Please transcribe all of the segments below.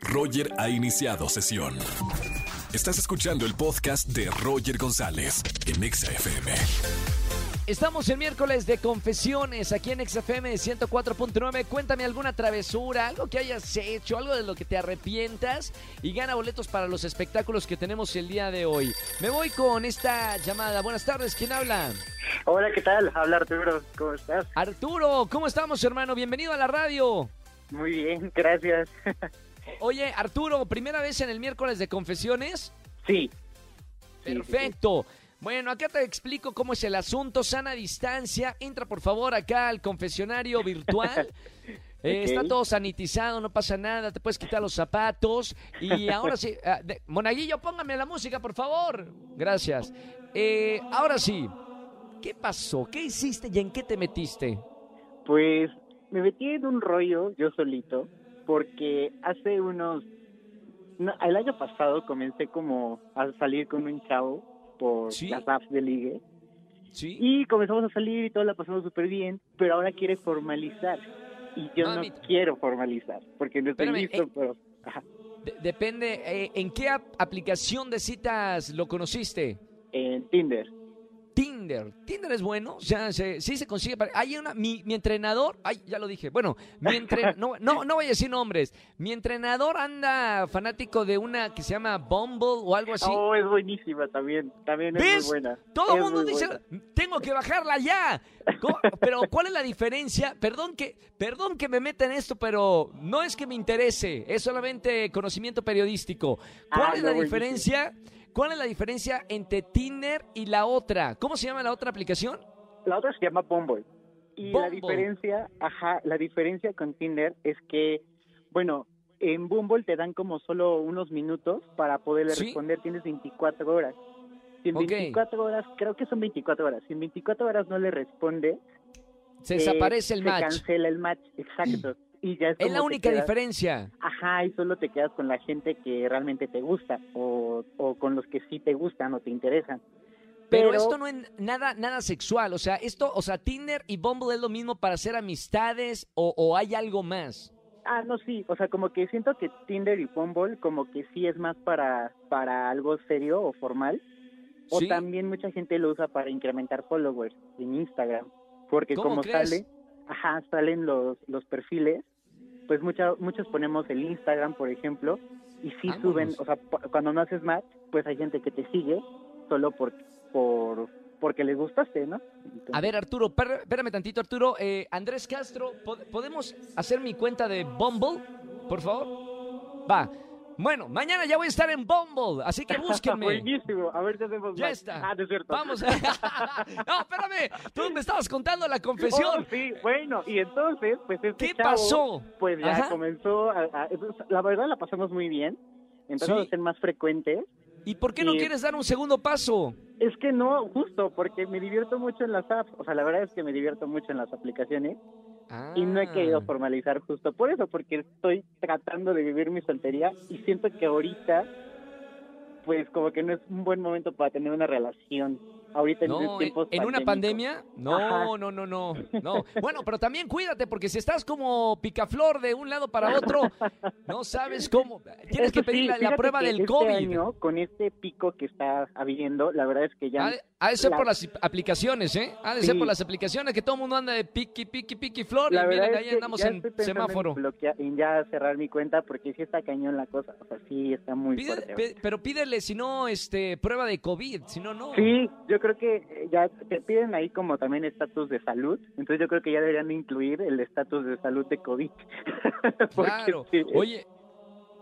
Roger ha iniciado sesión. Estás escuchando el podcast de Roger González en Exa FM. Estamos el miércoles de confesiones aquí en XFM 104.9. Cuéntame alguna travesura, algo que hayas hecho, algo de lo que te arrepientas y gana boletos para los espectáculos que tenemos el día de hoy. Me voy con esta llamada. Buenas tardes, ¿quién habla? Hola, ¿qué tal? Habla Arturo, ¿cómo estás? Arturo, ¿cómo estamos, hermano? Bienvenido a la radio. Muy bien, gracias. Oye, Arturo, ¿primera vez en el miércoles de confesiones? Sí. Perfecto. Bueno, acá te explico cómo es el asunto. Sana distancia. Entra por favor acá al confesionario virtual. Eh, Está todo sanitizado, no pasa nada, te puedes quitar los zapatos. Y ahora sí, ah, de- Monaguillo, póngame la música, por favor. Gracias. Eh, ahora sí, ¿qué pasó? ¿Qué hiciste y en qué te metiste? Pues me metí en un rollo yo solito porque hace unos... no, el año pasado comencé como a salir con un chavo por Sí. las apps de ligue ¿Sí? y comenzamos a salir y todo la pasamos súper bien, pero ahora quiere formalizar y yo Mamita. no quiero formalizar porque no estoy Espérame, listo, eh. pero... Ajá. De- depende, eh, ¿en qué ap- aplicación de citas lo conociste? En Tinder. Tinder. Tinder es bueno, o sea, se- sí se consigue. para- Hay una, mi, mi entrenador, ay, ya lo dije. Bueno, mi no, no, no voy a decir nombres. Mi entrenador anda fanático de una que se llama Bumble o algo así. Oh, es buenísima también, también es ¿Ves? muy buena. Todo el Es mundo dice, buena. tengo que bajarla ya. Pero ¿cuál es la diferencia? Perdón que, perdón que me meta en esto, pero no es que me interese, es solamente conocimiento periodístico. ¿Cuál Ah, es no, la buenísimo. ¿Cuál es la diferencia entre Tinder y la otra? ¿Cómo se llama la otra aplicación? La otra se llama Bumble. Y la diferencia, ajá, la diferencia con Tinder es que, bueno, en Bumble te dan como solo unos minutos para poderle Sí. responder, tienes 24 horas. Si en Ok. 24 horas, creo que son 24 horas, si en 24 horas no le responde, Se eh, desaparece el se match. cancela el match, exacto. Y ya es, la única quedas- diferencia. Ajá, y solo te quedas con la gente que realmente te gusta o, o con los que sí te gustan o te interesan. Pero, esto no es nada, nada sexual. O sea, esto, o sea, Tinder y Bumble es lo mismo para hacer amistades o, o hay algo más. Ah, no, sí, o sea, como que siento que Tinder y Bumble como que sí es más para, para algo serio o formal. O ¿Sí? también mucha gente lo usa para incrementar followers en Instagram. Porque ¿Cómo como crees? sale, ajá, salen los, los perfiles, pues mucha, muchos ponemos el Instagram, por ejemplo, y sí Vámonos. suben, o sea, cuando no haces match, pues hay gente que te sigue solo por, por porque les gustaste, ¿no? Entonces- A ver, Arturo, espérame tantito, Arturo. Eh, Andrés Castro, ¿pod- ¿podemos hacer mi cuenta de Bumble, por favor? Va. Bueno, mañana ya voy a estar en Bumble, así que búsquenme. Buenísimo, a ver si hacemos Ya está. Ah, no es cierto. Vamos. no, espérame. Tú me estabas contando la confesión. Oh, sí, bueno, y entonces, pues este ¿Qué chavo, pasó? Pues ya Ajá. comenzó, a, a- la verdad la pasamos muy bien, empezamos Sí. a ser más frecuentes. ¿Y por qué no Y- quieres dar un segundo paso? Es que no, justo, porque me divierto mucho en las apps, o sea, la verdad es que me divierto mucho en las aplicaciones y no he querido Ah. formalizar justo por eso, porque estoy tratando de vivir mi soltería y siento que ahorita, pues como que no es un buen momento para tener una relación. Ahorita en No, estos en, tiempos en una pandemia, no, Ajá. no, no, no, no. Bueno, pero también cuídate porque si estás como picaflor de un lado para otro, no sabes cómo. Tienes que sí, pedir la, prueba que del este COVID. año, con este pico que está habiendo, la verdad es que ya... Ha de, ha de ser la- por las aplicaciones, ¿eh? Ha de ser por las aplicaciones que todo el mundo anda de piqui, piqui, piqui, flor. La y miren, es ahí que andamos en semáforo. En, bloquear- en ya cerrar mi cuenta porque sí está cañón la cosa. O sea, sí está muy Pide- fuerte. pe- pero pídele, si no, este, prueba de COVID, si no, no. Sí, yo creo que eh, ya te piden ahí como también estatus de salud. Entonces yo creo que ya deberían incluir el estatus de salud de COVID. Claro. sí, Oye,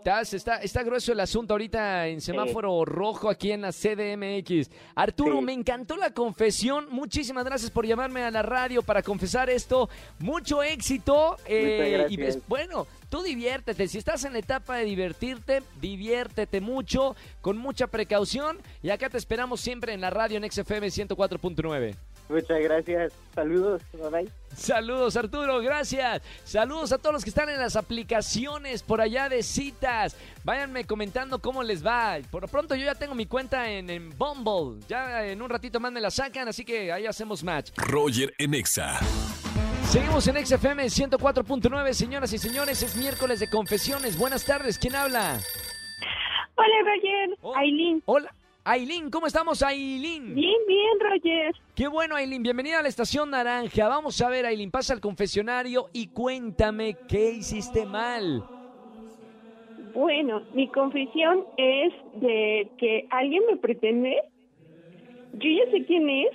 Está, está grueso el asunto ahorita en semáforo rojo aquí en la CDMX. Arturo, Sí. me encantó la confesión. Muchísimas gracias por llamarme a la radio para confesar esto. Mucho éxito. eh, y pues, bueno, tú diviértete. Si estás en la etapa de divertirte, diviértete mucho, con mucha precaución. Y acá te esperamos siempre en la radio en XFM 104.9. Muchas gracias. Saludos. Bye bye. Saludos Arturo, gracias. Saludos a todos los que están en las aplicaciones por allá de citas. Váyanme comentando cómo les va. Por lo pronto yo ya tengo mi cuenta en, en Bumble. Ya en un ratito más me la sacan, así que ahí hacemos match. Roger en Exa. Seguimos en XFM 104.9, señoras y señores, es miércoles de confesiones. Buenas tardes, ¿quién habla? Hola, Roger. Oh, Aileen. Hola. Aileen, ¿cómo estamos, Aileen? Bien, bien, Roger. Qué bueno, Aileen. Bienvenida a la Estación Naranja. Vamos a ver, Aileen, pasa al confesionario y cuéntame qué hiciste mal. Bueno, mi confesión es de que alguien me pretende. Yo ya sé quién es.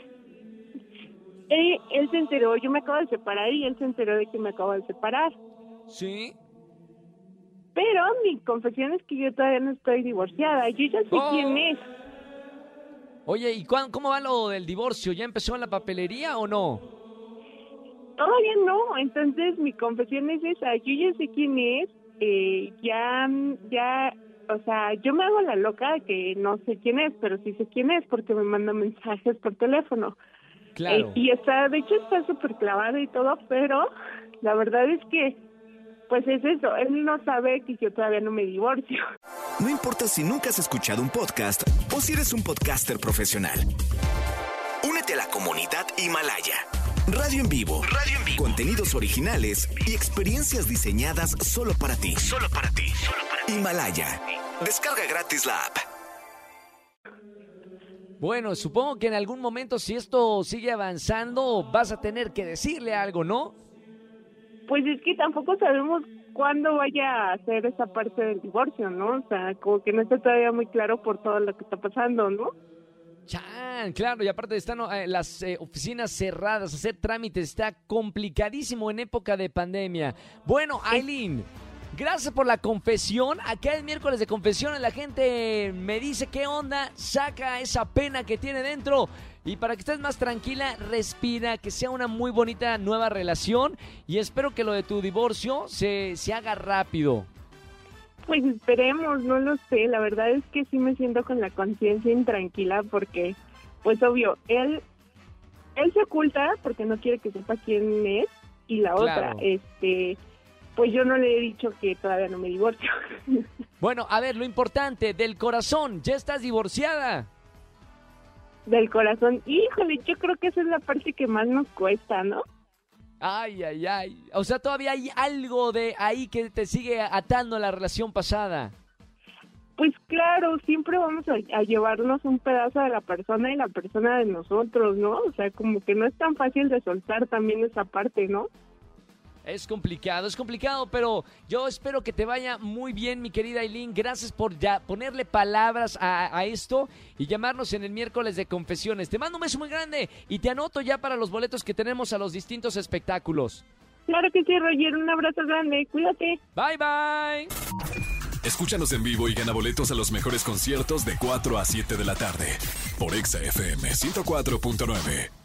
Él, él se enteró, yo me acabo de separar y él se enteró de que me acabo de separar. ¿Sí? Pero mi confesión es que yo todavía no estoy divorciada. Yo ya sé Oh. quién es. Oye, ¿y cuán- cómo va lo del divorcio? ¿Ya empezó en la papelería o no? Todavía no, entonces mi confesión es esa. Yo ya sé quién es. Eh, ya, ya, o sea, yo me hago la loca que no sé quién es, pero sí sé quién es porque me manda mensajes por teléfono. Claro. Eh, y está, de hecho está súper clavado y todo, pero la verdad es que, pues es eso, él no sabe que yo todavía no me divorcio. No importa si nunca has escuchado un podcast o si eres un podcaster profesional. Únete a la comunidad Himalaya. Radio en vivo. Radio en vivo. Contenidos originales y experiencias diseñadas solo para ti. Solo para ti. Himalaya. Descarga gratis la app. Bueno, supongo que en algún momento, si esto sigue avanzando, vas a tener que decirle algo, ¿no? Pues es que tampoco sabemos cuándo vaya a hacer esa parte del divorcio, ¿no? O sea, como que no está todavía muy claro por todo lo que está pasando, ¿no? Chan, claro, y aparte están eh, las eh, oficinas cerradas, hacer trámites está complicadísimo en época de pandemia. Bueno, Aileen, gracias por la confesión. Acá es miércoles de confesiones, la gente me dice qué onda, saca esa pena que tiene dentro. Y para que estés más tranquila, respira, que sea una muy bonita nueva relación. Y espero que lo de tu divorcio se, se haga rápido. Pues esperemos, no lo sé. La verdad es que sí me siento con la conciencia intranquila porque, pues obvio, él, él se oculta porque no quiere que sepa quién es y la Claro. otra, este, pues yo no le he dicho que todavía no me divorcio. Bueno, a ver, lo importante, del corazón, ya estás divorciada. Del corazón. Híjole, yo creo que esa es la parte que más nos cuesta, ¿no? Ay, ay, ay. O sea, todavía hay algo de ahí que te sigue atando a la relación pasada. Pues claro, siempre vamos a, a llevarnos un pedazo de la persona y la persona de nosotros, ¿no? O sea, como que no es tan fácil de soltar también esa parte, ¿no? Es complicado, es complicado, pero yo espero que te vaya muy bien, mi querida Aileen. Gracias por ya ponerle palabras a, a esto y llamarnos en el miércoles de confesiones. Te mando un beso muy grande y te anoto ya para los boletos que tenemos a los distintos espectáculos. Claro que sí, Roger, un abrazo grande, cuídate. Bye, bye. Escúchanos en vivo y gana boletos a los mejores conciertos de 4 a 7 de la tarde por Exa FM 104.9.